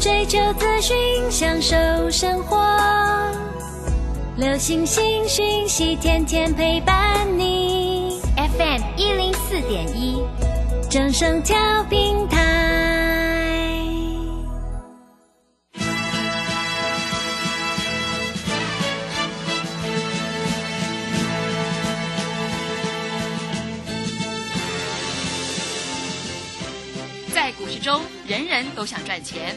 追求资讯，享受生活。流星星讯息，天天陪伴你。FM 一零四点一，正声跳平台。在股市中，人人都想赚钱，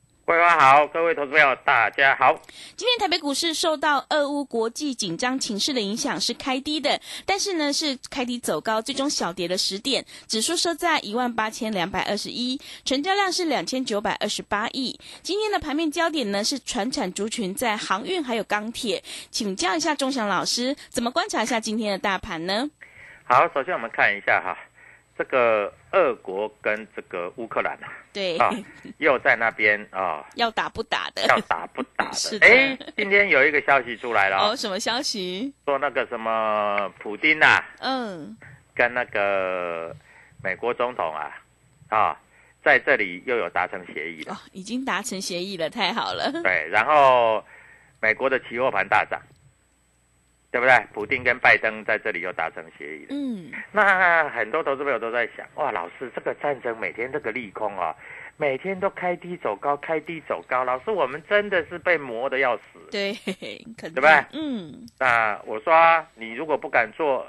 桂花好，各位投资朋友大家好。今天台北股市受到俄乌国际紧张情势的影响是开低的，但是呢是开低走高，最终小跌了十点，指数收在一万八千两百二十一，成交量是两千九百二十八亿。今天的盘面焦点呢是船产族群在航运还有钢铁，请教一下钟祥老师，怎么观察一下今天的大盘呢？好，首先我们看一下哈，这个俄国跟这个乌克兰啊，对，啊，又在那边啊，要打不打的？要打不打 是的？的哎，今天有一个消息出来了哦，哦，什么消息？说那个什么普丁呐、嗯，跟那个美国总统啊，啊，在这里又有达成协议了。哦，已经达成协议了，太好了。对，然后美国的期货盘大涨，对不对？普丁跟拜登在这里又达成协议了。嗯，那很多投资朋友都在想，哇，老师，这个战争每天这个利空啊，每天都开低走高，开低走高，老师，我们真的是被磨的要死。对，肯定，对不对嗯那我说啊，你如果不敢做，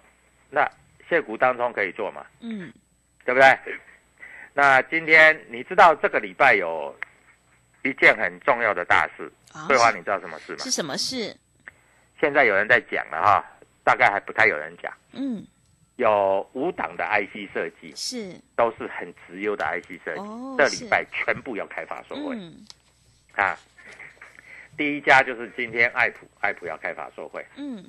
那现股当中可以做嘛，嗯，对不对？那今天你知道这个礼拜有一件很重要的大事，啊桂花，你知道什么事吗是？什么事？现在有人在讲了哈，大概还不太有人讲。嗯，有五档的 IC 设计是都是很直优的 IC 设计，哦这礼拜全部要开发售会、嗯啊。第一家就是今天爱普，爱普要开发售会，嗯，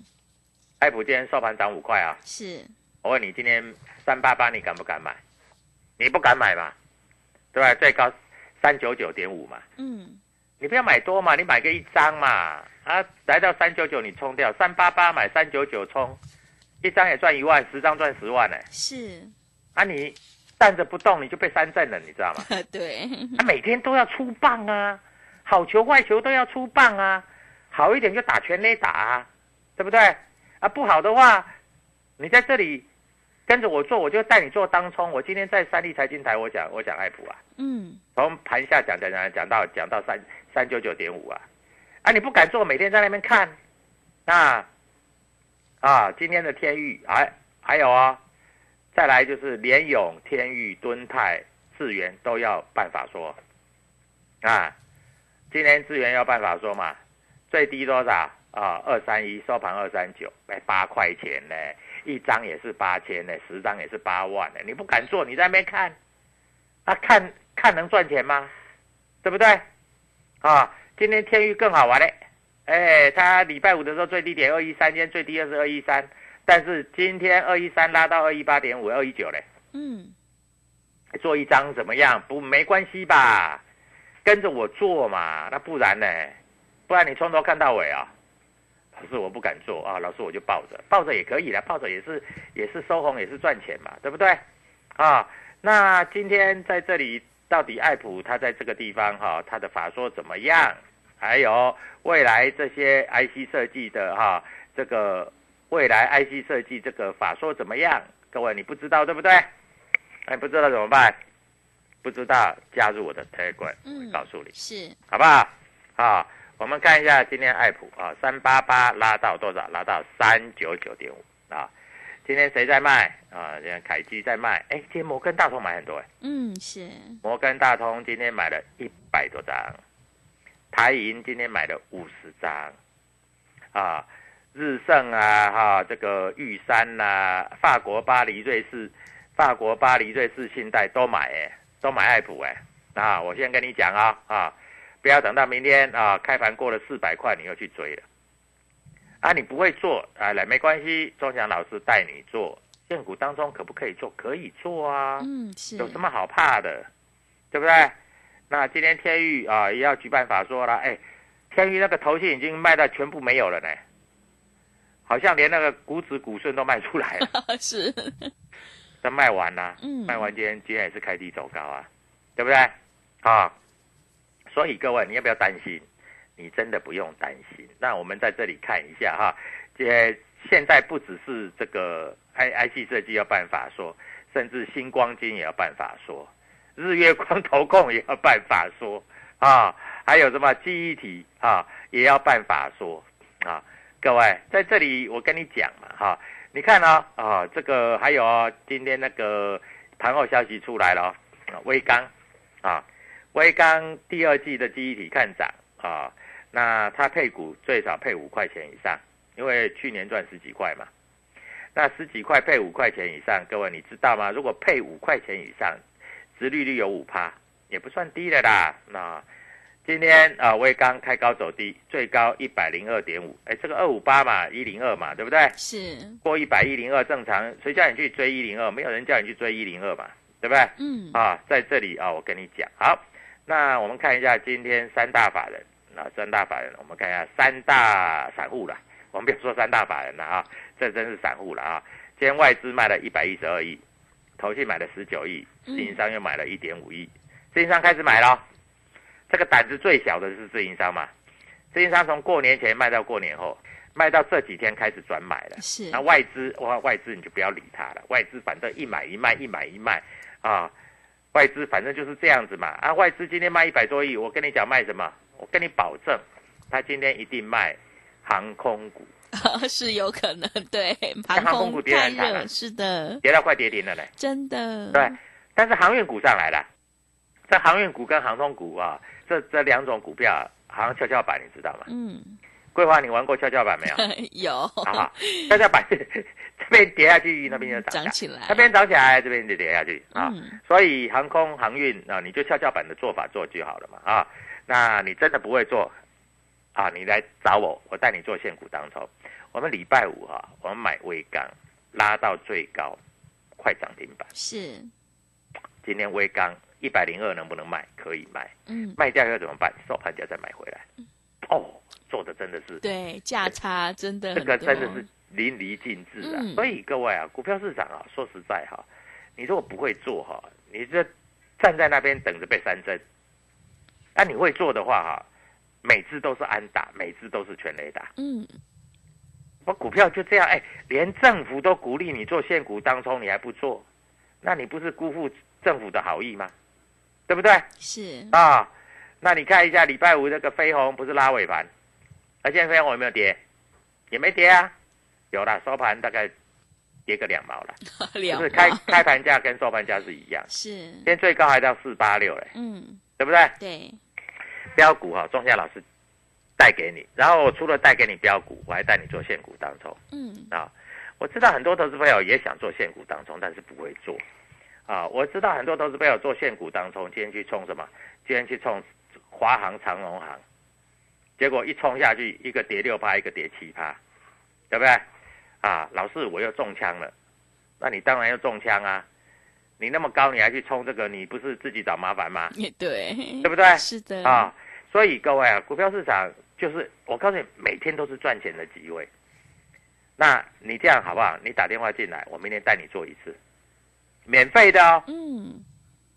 爱普今天收盘涨五块啊。是我问你，今天三八八你敢不敢买？你不敢买嘛，对吧？最高三九九点五嘛，嗯你不要买多嘛，你买个一张嘛，啊，来到三九九你冲掉，三八八买三九九冲，一张也赚一万，十张赚十万呢、是，啊，你站着不动你就被三振了，你知道吗？对，他每天都要出棒啊，好球坏球都要出棒啊，好一点就打全垒打啊，对不对？啊，不好的话，你在这里跟着我做，我就带你做当冲。我今天在三立财经台，我讲我讲爱普啊，嗯从盘下讲讲讲讲到讲到三三九九点五啊，啊，你不敢做，每天在那边看，啊啊，今天的天域还还有啊，再来就是联勇、天域、敦泰、智源都要办法说，啊，今天智源要办法说嘛，最低多少啊？二三一收盘二三九，哎，八块钱呢，一张也是八千呢，十张也是八万呢，你不敢做，你在那边看，啊，看看能赚钱吗？对不对？啊，今天天域更好玩嘞，哎，它礼拜五的时候最低点二一三，今天最低二是二一三，但是今天二一三拉到二一八点五，二一九嘞，嗯做一张怎么样？不没关系吧？跟着我做嘛，那不然呢？不然你从头看到尾啊？老师我不敢做啊，老师我就抱着，抱着也可以啦，抱着也是也是收红，也是赚钱嘛，对不对？啊，那今天在这里到底爱普它在这个地方哈、它的法说怎么样还有未来这些 IC 设计的哈，这个未来 IC 设计这个法说怎么样？各位你不知道对不对？哎，不知道怎么办？不知道加入我的 Telegram，嗯告诉你，是好不好？啊，我们看一下今天爱普啊，三八八拉到多少？拉到三九九点五啊。今天谁在卖？啊？今天凯基在卖。哎，今天摩根大通买很多哎，嗯是。摩根大通今天买了一百多张，台银今天买了五十张，啊，日盛啊，哈、这个玉山呐、法国巴黎、瑞士、法国巴黎、瑞士信贷都买哎，都买爱普哎，啊，我先跟你讲啊啊，不要等到明天啊开盘过了四百块你又去追了，啊，你不会做啊，来没关系，钟祥老师带你做，现股当中可不可以做？可以做啊，嗯是有什么好怕的，对不对？那今天天域啊也要举办法说了，哎，天域那个头信已经卖到全部没有了呢，好像连那个股指股顺都卖出来了，是都卖完了，嗯卖完今天今天也是开低走高啊，对不对？啊，所以各位你要不要担心？你真的不用担心。那我们在这里看一下哈，这现在不只是这个 I I C 设计要办法说，甚至星光金也要办法说，日月光投控也要办法说啊，还有什么记忆体啊也要办法说啊。各位在这里我跟你讲嘛哈，你看呢啊这个还有哦今天那个盘后消息出来了，啊微刚啊，微刚第二季的记忆体看涨啊，那它配股最少配五块钱以上，因为去年赚十几块嘛。那十几块配五块钱以上，各位你知道吗？如果配五块钱以上，殖利率有五趴，也不算低的啦。那今天啊，微刚开高走低，最高一百零二点五，哎，这个二五八嘛，一零二嘛，对不对？是过一百一零二正常，谁叫你去追一零二？没有人叫你去追一零二嘛，对不对？嗯啊，在这里啊，我跟你讲，好，那我们看一下今天三大法人，啊，三大法人，我们看一下三大散户了，我们别说三大法人了啊，这真是散户了啊。今天外资卖了一百一十二亿，投信买了十九亿，自营商又买了一点五亿，自营商开始买了，这个胆子最小的是自营商嘛，自营商从过年前卖到过年后，卖到这几天开始转买了。是那外资哇，外资你就不要理他了，外资反正一买一卖，一买一卖啊，外资反正就是这样子嘛啊，外资今天卖一百多亿，我跟你讲卖什么？我跟你保证，他今天一定卖航空股，是有可能对航空股跌太很惨啊。热是的。跌到快跌停了嘞。真的。对，但是航运股上来了，这航运股跟航空股啊，这这两种股票啊好像跷跷板，你知道吗？嗯。桂花，你玩过跷跷板没有？有。啊，跷跷板 这边跌下去，那边就涨涨起来。那边涨起来，这边就跌下去啊。嗯。所以航空航运啊，你就跷跷板的做法做就好了嘛啊。那你真的不会做啊，你来找我，我带你做现股当中。我们礼拜五哈、我们买微钢拉到最高，快涨停板。是今天微钢一百零二能不能卖？可以卖，嗯卖掉要怎么办？收盘价再买回来。哦，做的真的是对价差真的这个真的是淋漓尽致啊！嗯所以各位啊，股票市场啊，说实在哈、你如果不会做哈、你就站在那边等着被三针。那、你会做的话哈、每次都是安打，每次都是全雷打。嗯我股票就这样，哎，连政府都鼓励你做现股当中，你还不做，那你不是辜负政府的好意吗？对不对？是啊，那你看一下礼拜五这个飞鸿不是拉尾盘，而现在飞鸿有没有跌？也没跌啊，有了，收盘大概跌个两毛了，就两是开毛开盘价跟收盘价是一样，是今天最高还到四八六嘞，嗯对不对？对标股哈、仲夏老师带给你，然后我除了带给你标股，我还带你做现股当中。嗯啊，我知道很多投资朋友也想做现股当中，但是不会做。啊，我知道很多投资朋友做现股当中，今天去冲什么？今天去冲华航、长荣航，结果一冲下去，一个跌六趴，一个跌七趴，对不对？啊，老师我又中枪了，那你当然要中枪啊！你那么高，你还去冲这个，你不是自己找麻烦吗？也对对不对？是的啊，所以各位啊，股票市场就是我告诉你，每天都是赚钱的机会。那你这样好不好？你打电话进来，我明天带你做一次，免费的哦。嗯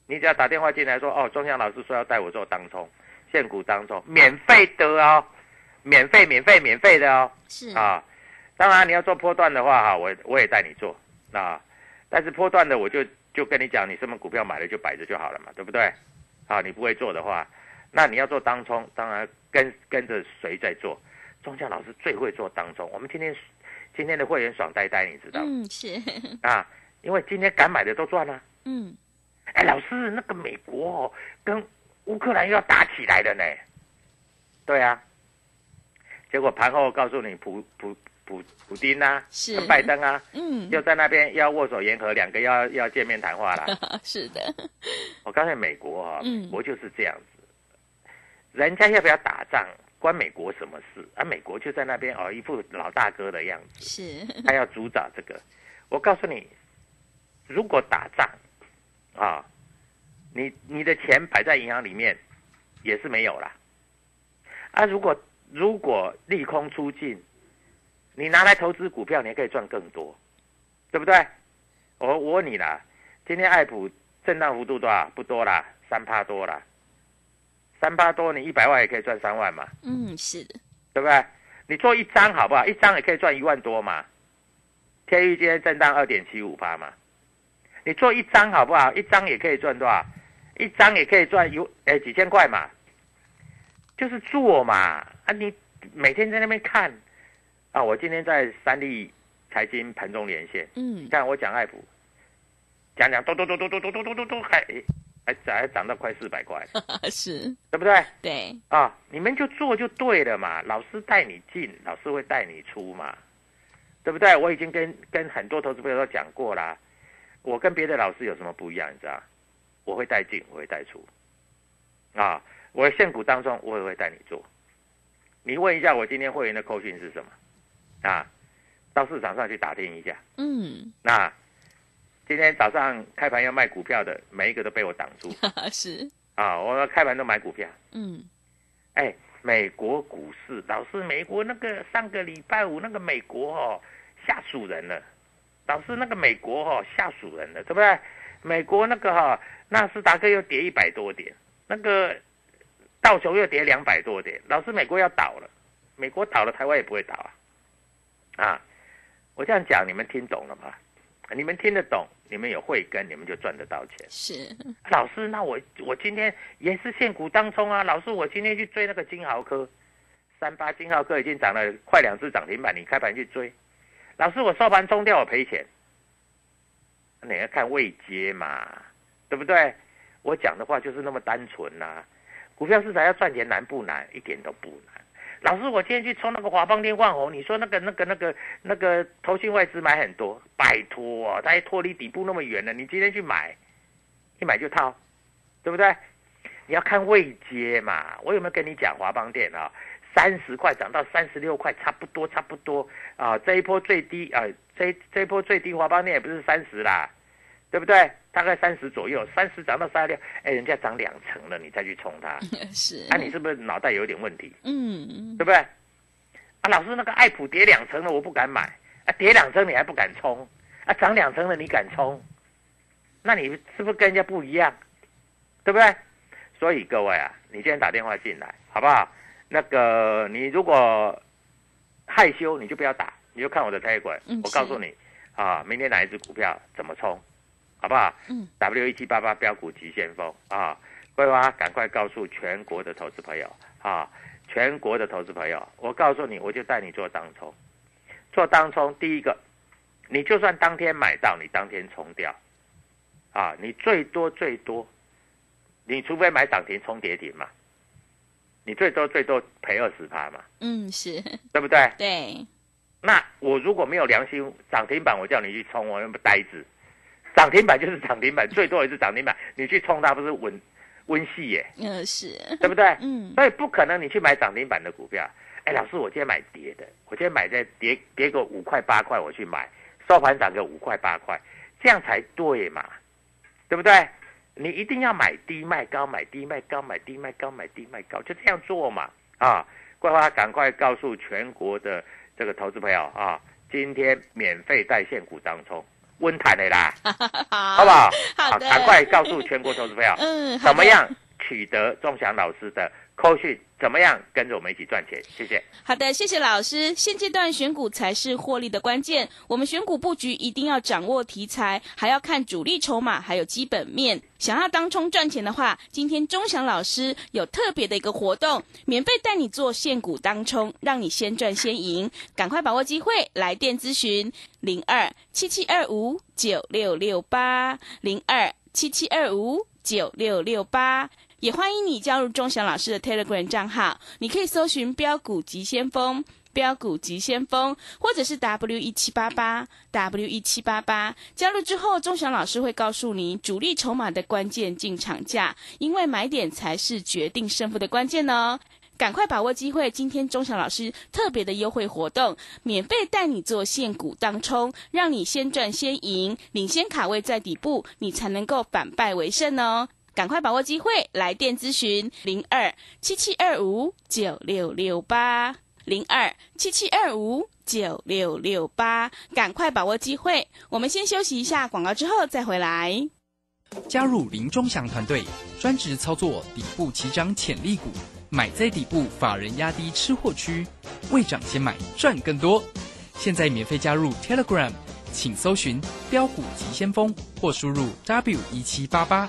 你只要打电话进来说，哦，钟祥老师说要带我做当冲，现股当中，免费的哦，免费免费免费的哦，是啊，当然你要做波段的话哈，我我也带你做啊，但是波段的我就就跟你讲，你什么股票买了就摆着就好了嘛，对不对？啊，你不会做的话，那你要做当冲，当然跟跟着谁在做？宗教老师最会做当冲，我们今天今天的会员爽呆呆，你知道吗？嗯是啊，因为今天敢买的都赚了。嗯哎，老师，那个美国哦，跟乌克兰又要打起来了呢。对啊，结果盘后告诉你普普普普丁啊，是跟拜登啊，嗯又在那边要握手言和，两个要要见面谈话了。是的我告诉你，美国啊、嗯美国就是这样子，人家要不要打仗关美国什么事？啊，美国就在那边哦，一副老大哥的样子，是他要主导这个。我告诉你，如果打仗啊，你你的钱摆在银行里面也是没有啦。啊，如果如果利空出尽，你拿来投资股票，你还可以赚更多，对不对？我我问你啦，今天爱普震荡幅度多少？不多啦，三趴多啦，三八多，你一百万也可以赚三万嘛，嗯是的对不对？你做一张好不好？一张也可以赚一万多嘛。天域今天震荡二点七五八嘛，你做一张好不好？一张也可以赚多少？一张也可以赚有哎几千块嘛，就是做嘛啊！你每天在那边看啊，我今天在三立财经盘中连线，嗯你看我讲爱普，讲讲嘟嘟嘟嘟嘟嘟嘟嘟嘟嘟，还还还涨到快四百块，是对不对？对啊，你们就做就对了嘛，老师带你进，老师会带你出嘛，对不对？我已经跟跟很多投资朋友都讲过啦，我跟别的老师有什么不一样？你知道？我会带进，我会带出，啊，我的现股当中我也会带你做。你问一下我今天会员的扣讯是什么？啊，到市场上去打听一下。嗯那今天早上开盘要卖股票的，每一个都被我挡住 是啊！我开盘都买股票。嗯哎，美国股市，老师，美国那个上个礼拜五那个美国哦，吓死人了。老师，那个美国哦，吓死人了，对不对？美国那个哈、纳斯达克又跌一百多点，那个道琼又跌两百多点。老师，美国要倒了，美国倒了，台湾也不会倒啊。啊，我这样讲，你们听懂了吗？你们听得懂，你们有慧根，你们就赚得到钱。是老师，那我我今天也是现股当中啊。老师，我今天去追那个金豪科，三八金豪科已经涨了快两只涨停板，你开盘去追。老师，我收盘冲掉我赔钱，你要看未接嘛，对不对？我讲的话就是那么单纯呐、股票市场要赚钱难不难？一点都不难。老师，我今天去冲那个华邦电万红，你说那个那个那个那个投信外资买很多，拜托啊，它还脱离底部那么远了，你今天去买，一买就套，对不对？你要看位阶嘛。我有没有跟你讲华邦电啊？三十块涨到三十六块，差不多差不多啊。这一波最低啊，这这一波最低华邦电也不是三十啦，对不对？大概三十左右，三十涨到三十六，哎，人家涨两成了，你再去冲它，是啊，你是不是脑袋有点问题？嗯对不对？啊，老师那个爱普跌两成了，我不敢买啊，跌两成你还不敢冲啊，涨两成了你敢冲，那你是不是跟人家不一样？对不对？所以各位啊，你今天打电话进来，好不好？那个你如果害羞，你就不要打，你就看我的 Telegram，、嗯我告诉你啊，明天哪一只股票怎么冲，好不好？嗯，W 一七八八标股急先锋啊，桂花赶快告诉全国的投资朋友啊，全国的投资朋友，我告诉你，我就带你做当冲，做当冲，第一个，你就算当天买到，你当天冲掉，啊，你最多最多，你除非买涨停冲跌停嘛，你最多最多赔二十趴嘛，嗯是。对不对？对。那我如果没有良心，涨停板我叫你去冲，我那么呆子，涨停板 就是涨停板，最多也是涨停板，你去冲它不是稳温系耶，嗯是对不对？嗯所以不可能你去买涨停板的股票。哎，老师，我今天买跌的，我今天买在跌跌个五块八块，我去买，收盘涨个五块八块，这样才对嘛，对不对？你一定要买低卖高，买低卖高，买低卖高，买低卖高，就这样做嘛啊！桂花赶快告诉全国的这个投资朋友啊，今天免费带线股当中温谈的啦，好 好不好？好赶快告诉全国投资朋友，嗯怎么样取得钟祥老师的扣讯，怎么样跟着我们一起赚钱？谢谢。好的，谢谢老师。现阶段选股才是获利的关键，我们选股布局一定要掌握题材，还要看主力筹码，还有基本面。想要当冲赚钱的话，今天钟祥老师有特别的一个活动，免费带你做现股当冲，让你先赚先赢。赶快把握机会，来电咨询零二七七二五九六六八零二七七二五九六六八。也欢迎你加入钟祥老师的 Telegram 账号，你可以搜寻“标股急先锋”、“标股急先锋”，或者是 W 一七八八 W 一七八八。加入之后，钟祥老师会告诉你主力筹码的关键进场价，因为买点才是决定胜负的关键哦。赶快把握机会！今天钟祥老师特别的优惠活动，免费带你做现股当冲，让你先赚先赢，领先卡位在底部，你才能够反败为胜哦。赶快把握机会，来电咨询零二七七二五九六六八零二七七二五九六六八，赶快把握机会。我们先休息一下广告，之后再回来。加入林中祥团队，专职操作底部起涨潜力股，买在底部，法人压低吃货区，未涨先买赚更多。现在免费加入 Telegram，请搜寻标股急先锋或输入 W 一七八八。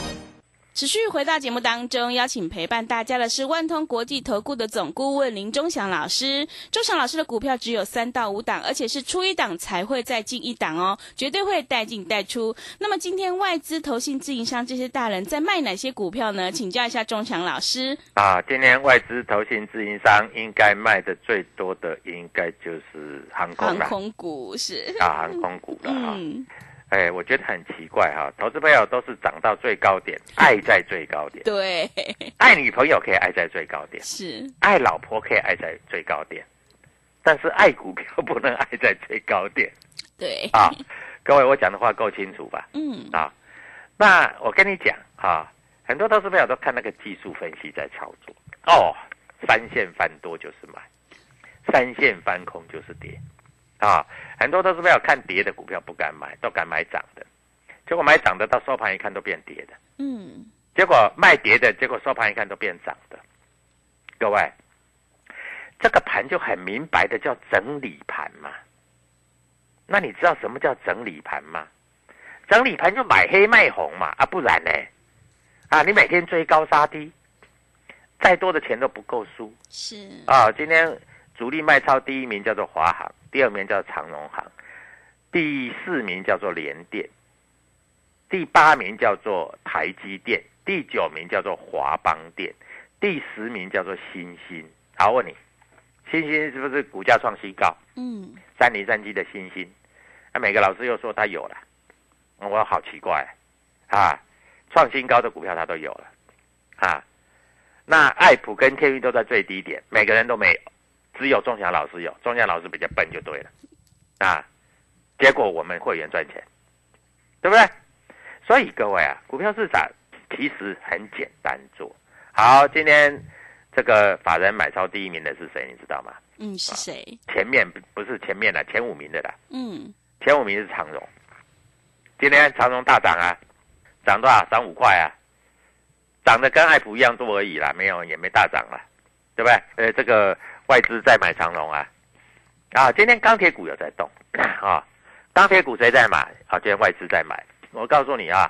持续回到节目当中，邀请陪伴大家的是万通国际投顾的总顾问林忠祥老师。忠祥老师的股票只有三到五档，而且是出一档才会再进一档哦，绝对会带进带出。那么今天外资、投信、自营商这些大人在卖哪些股票呢？请教一下忠祥老师。啊，今天外资、投信、自营商应该卖的最多的，应该就是航空航空股是啊，航空股了哈。哎，我觉得很奇怪哈，投资朋友都是涨到最高点，爱在最高点。对，爱女朋友可以爱在最高点，是爱老婆可以爱在最高点，但是爱股票 不能爱在最高点。对啊，各位，我讲的话够清楚吧？嗯啊，那我跟你讲啊，很多投资朋友都看那个技术分析在操作哦，三线翻多就是买，三线翻空就是跌。啊，很多都是没有看跌的股票不敢买，都敢买涨的，结果买涨的到收盘一看都变跌的，嗯，结果卖跌的结果收盘一看都变涨的，各位，这个盘就很明白的叫整理盘嘛。那你知道什么叫整理盘吗？整理盘就买黑卖红嘛，啊不然呢？啊，你每天追高杀低，再多的钱都不够输。是啊，今天主力卖超第一名叫做华航。第二名叫长荣行，第四名叫做联电，第八名叫做台积电，第九名叫做华邦电，第十名叫做新兴。好，问你，新兴是不是股价创新高？嗯，三零三七的新兴，那每个老师又说他有了，我好奇怪啊！创新高的股票他都有了啊，那爱普跟天域都在最低点，每个人都没有。只有钟祥老师有，钟祥老师比较笨就对了，啊，结果我们会员赚钱，对不对？所以各位啊，股票市场其实很简单做。好，今天这个法人买超第一名的是谁？你知道吗？嗯，是谁？前面不是前面的，前五名的啦。嗯，前五名是长荣。今天长荣大涨啊，涨多少？涨五块啊，涨得跟爱普一样多而已啦，没有也没大涨了，对不对？呃，这个。外资在买长龙啊，啊，今天钢铁股有在动 啊，钢铁股谁在买？啊，今天外资在买。我告诉你啊，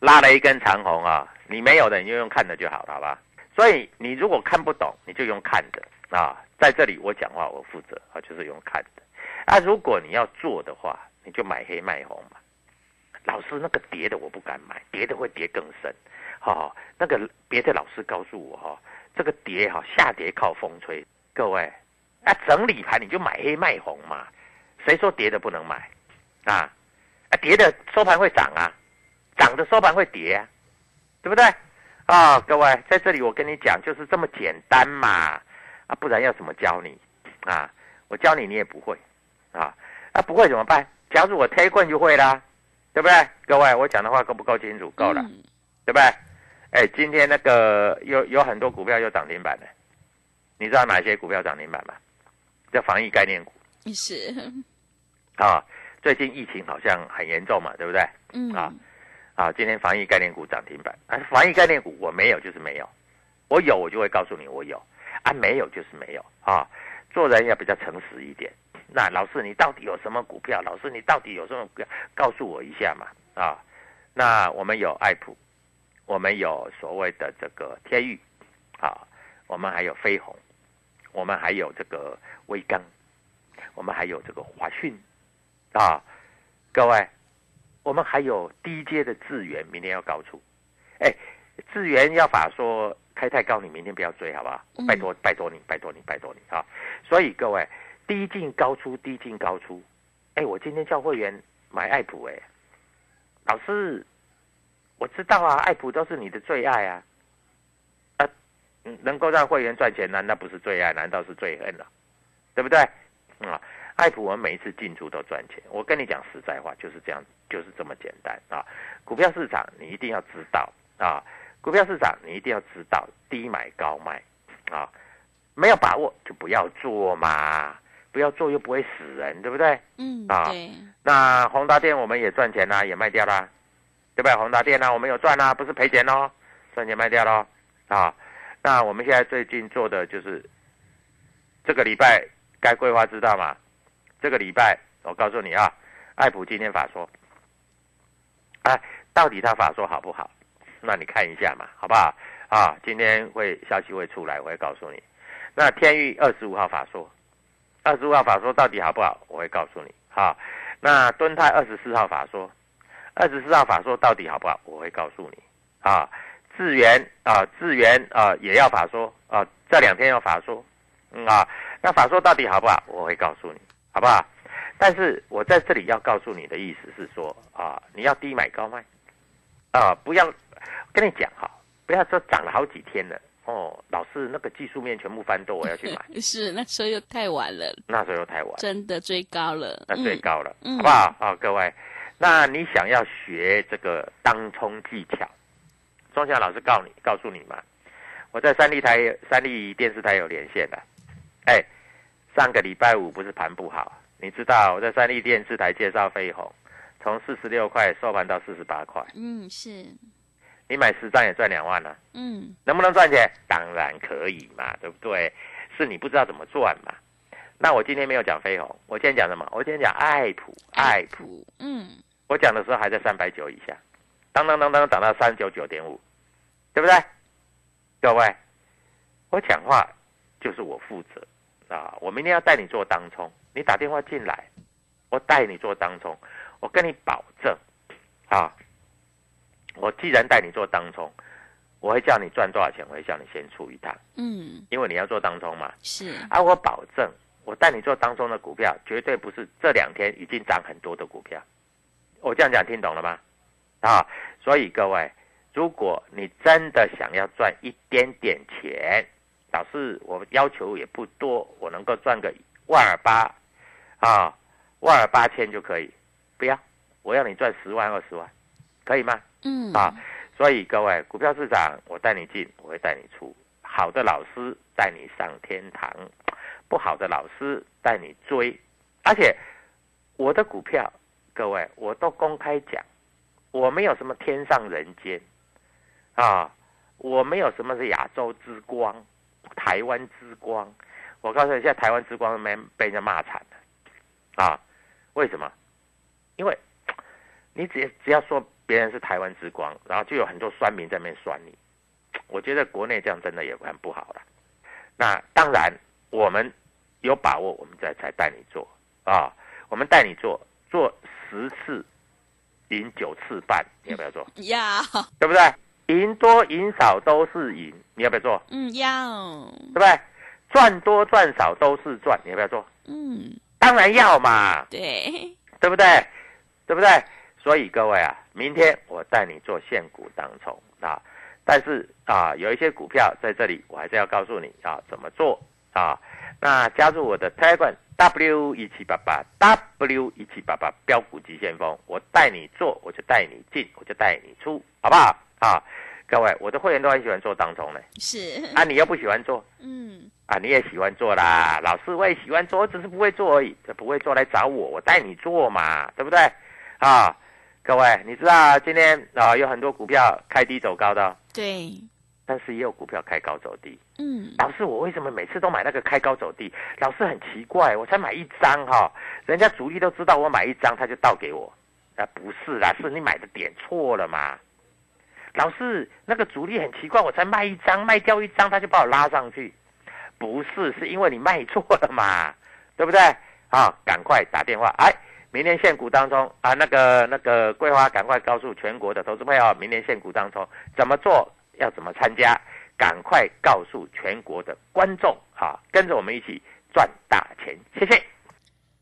拉了一根长红啊，你没有的你就用看的就好了，好吧？所以你如果看不懂，你就用看的啊。在这里我讲话我负责啊，就是用看的。啊，如果你要做的话，你就买黑卖红嘛。老师那个跌的我不敢买，跌的会跌更深。好，那个别的老师告诉我哈，这个跌哈下跌靠风吹。各位，啊，整理盘你就买黑卖红嘛，谁说跌的不能买？啊，啊，跌的收盘会涨啊，涨的收盘会跌啊，对不对？啊，各位，在这里我跟你讲，就是这么简单嘛，啊，不然要怎么教你？啊，我教你你也不会，啊，啊，不会怎么办？假如我推棍就会啦，对不对？各位，我讲的话够不够清楚？够了，对不对？哎，今天那个有有很多股票又涨停板了，你知道哪些股票涨停板吗？叫防疫概念股是，啊。最近疫情好像很严重嘛，对不对？嗯啊啊，今天防疫概念股涨停板，啊，防疫概念股我没有就是没有，我有我就会告诉你我有，啊，没有就是没有啊。做人要比较诚实一点。那老师你到底有什么股票？老师你到底有什么股票？告诉我一下嘛啊。那我们有爱普，我们有所谓的这个天域，啊，我们还有飞鸿，我们还有这个威刚，我们还有这个华讯，啊，各位，我们还有低阶的智源，明天要高出，哎，智源要法说开太高，你明天不要追，好不好？嗯。拜托，拜托你，拜托你，拜托你啊！所以各位，低进高出，低进高出，哎，我今天叫会员买爱普，哎，老师，我知道啊，爱普都是你的最爱啊，能够让会员赚钱，难道不是最爱？难道是最恨了、对不对？啊、爱普我们每一次进出都赚钱。我跟你讲实在话，就是这样，就是这么简单啊。股票市场你一定要知道啊，股票市场你一定要知道低买高卖啊，没有把握就不要做嘛，不要做又不会死人，对不对？嗯，啊对，那宏达电我们也赚钱啦，也卖掉啦，对不对？宏达电呢、我们有赚啦，不是赔钱哦，赚钱卖掉喽啊。那我们现在最近做的就是这个礼拜该规划知道吗？这个礼拜我告诉你啊，艾普今天法说，哎，到底他法说好不好？那你看一下嘛，好不好？啊，今天会消息会出来，我会告诉你。那天域二十五号法说，二十五号法说到底好不好？我会告诉你。好，那敦泰二十四号法说，二十四号法说到底好不好？我会告诉你。啊，智源啊，智源啊也要法说啊，这两天要法说，嗯啊，那法说到底好不好？我会告诉你，好不好？但是我在这里要告诉你的意思是说啊，你要低买高卖，啊，不要跟你讲哈，不要说涨了好几天了哦，老是那个技术面全部翻多，我要去买，是那时候又太晚了，那时候又太晚。真的追高了，那最高了，嗯好不好？啊、各位，那你想要学这个当冲技巧，钟祥老师告你告诉你嘛，我在三立台、三立电视台有连线的，哎，上个礼拜五不是盘不好，你知道我在三立电视台介绍飞鸿，从四十六块收盘到四十八块，嗯，是，你买十张也赚两万了、嗯，能不能赚钱？当然可以嘛，对不对？是你不知道怎么赚嘛。那我今天没有讲飞鸿，我今天讲什么？我今天讲爱普，爱普。普，嗯，我讲的时候还在三百九以下，当当当当涨到三九九点五，对不对？各位，我讲话就是我负责啊！我明天要带你做当冲，你打电话进来，我带你做当冲，我跟你保证啊！我既然带你做当冲，我会叫你赚多少钱，我会叫你先出一趟，嗯，因为你要做当冲嘛。是，啊，我保证，我带你做当中的股票，绝对不是这两天已经涨很多的股票。我这样讲听懂了吗？啊，所以各位，如果你真的想要赚一点点钱，老师我要求也不多，我能够赚个万二八，啊，万二八千就可以，不要，我要你赚十万二十万，可以吗？嗯，啊，所以各位，股票市场我带你进，我会带你出。好的老师带你上天堂，不好的老师带你追。而且我的股票，各位我都公开讲，我没有什么天上人间啊，我没有什么是亚洲之光、台湾之光。我告诉你，现在台湾之光没被人家骂惨了啊？为什么？因为 你只只要说别人是台湾之光，然后就有很多酸民在那边酸你。我觉得国内这样真的也很不好了。那当然，我们有把握，我们再才带你做啊。我们带你做，做十次赢九次半，你要不要做？要，对不对？赢多赢少都是赢，你要不要做？嗯，要，对不对？赚多赚少都是赚，你要不要做？嗯，当然要嘛。对，对不对？对不对？所以各位啊，明天我带你做现股当冲啊，但是啊，有一些股票在这里，我还是要告诉你啊怎么做啊。那加入我的 Telegram W 一七八八 W 一七八八标股急先锋，我带你做，我就带你进，我就带你出，好不好？啊，各位，我的会员都很喜欢做当中呢。是，啊，你又不喜欢做嗯，啊？你也喜欢做啦，老师我也喜欢做，我只是不会做而已。这不会做来找我，我带你做嘛，对不对？啊，各位，你知道今天啊有很多股票开低走高的哦，对，但是也有股票开高走低。嗯，老师，我为什么每次都买那个开高走低？老师很奇怪，我才买一张哈、人家主力都知道我买一张，他就倒给我。啊，不是啦，是你买的点错了嘛。老师，那个主力很奇怪，我才卖一张，卖掉一张，他就把我拉上去。不是，是因为你卖错了嘛，对不对？啊，赶快打电话，哎，明年限股当中啊，那个那个桂花，赶快告诉全国的投资朋友，明年限股当中怎么做，要怎么参加，赶快告诉全国的观众啊，跟着我们一起赚大钱，谢谢。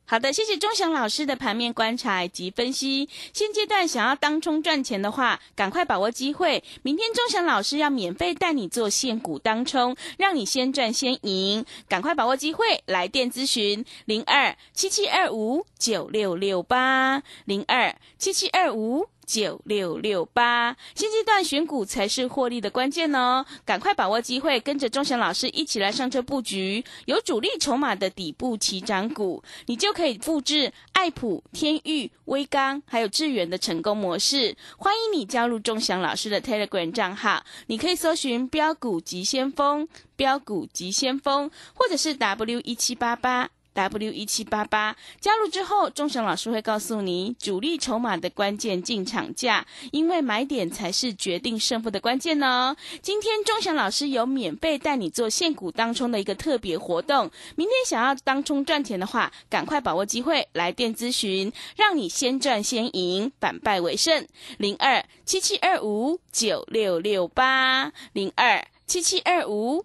好的，谢谢钟祥老师的盘面观察及分析。现阶段想要当冲赚钱的话，赶快把握机会。明天钟祥老师要免费带你做现股当冲，让你先赚先赢。赶快把握机会，来电咨询零二七七二五九六六八零二七七二五。九六六八，现阶段选股才是获利的关键哦！赶快把握机会，跟着钟祥老师一起来上车布局有主力筹码的底部起涨股，你就可以复制爱普、天域、威刚还有智源的成功模式。欢迎你加入钟祥老师的 Telegram 账号，你可以搜寻“标股急先锋”、“标股急先锋”，或者是 W 一七八八。W 一七八八加入之后，钟祥老师会告诉你主力筹码的关键进场价，因为买点才是决定胜负的关键哦。今天钟祥老师有免费带你做现股当冲的一个特别活动，明天想要当冲赚钱的话，赶快把握机会来电咨询，让你先赚先赢，反败为胜。零二七七二五九六六八零二七七二五。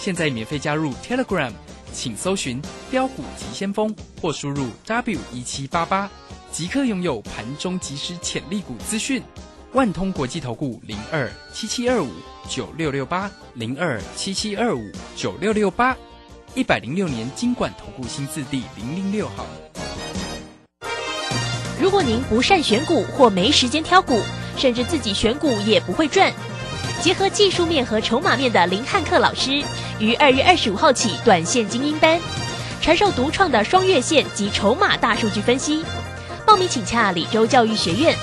现在免费加入 Telegram，请搜寻“标股急先锋”或输入 W 一七八八，即刻拥有盘中即时潜力股资讯。万通国际投顾零二七七二五九六六八零二七七二五九六六八，一百零六年经管投顾新字第零零六号。如果您不善选股或没时间挑股，甚至自己选股也不会赚，结合技术面和筹码面的林汉克老师，于二月二十五号起短线精英班，传授独创的双月线及筹码大数据分析。报名请洽李州教育学院，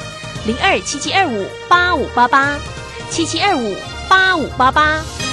零二七七二五八五八八，七七二五八五八八。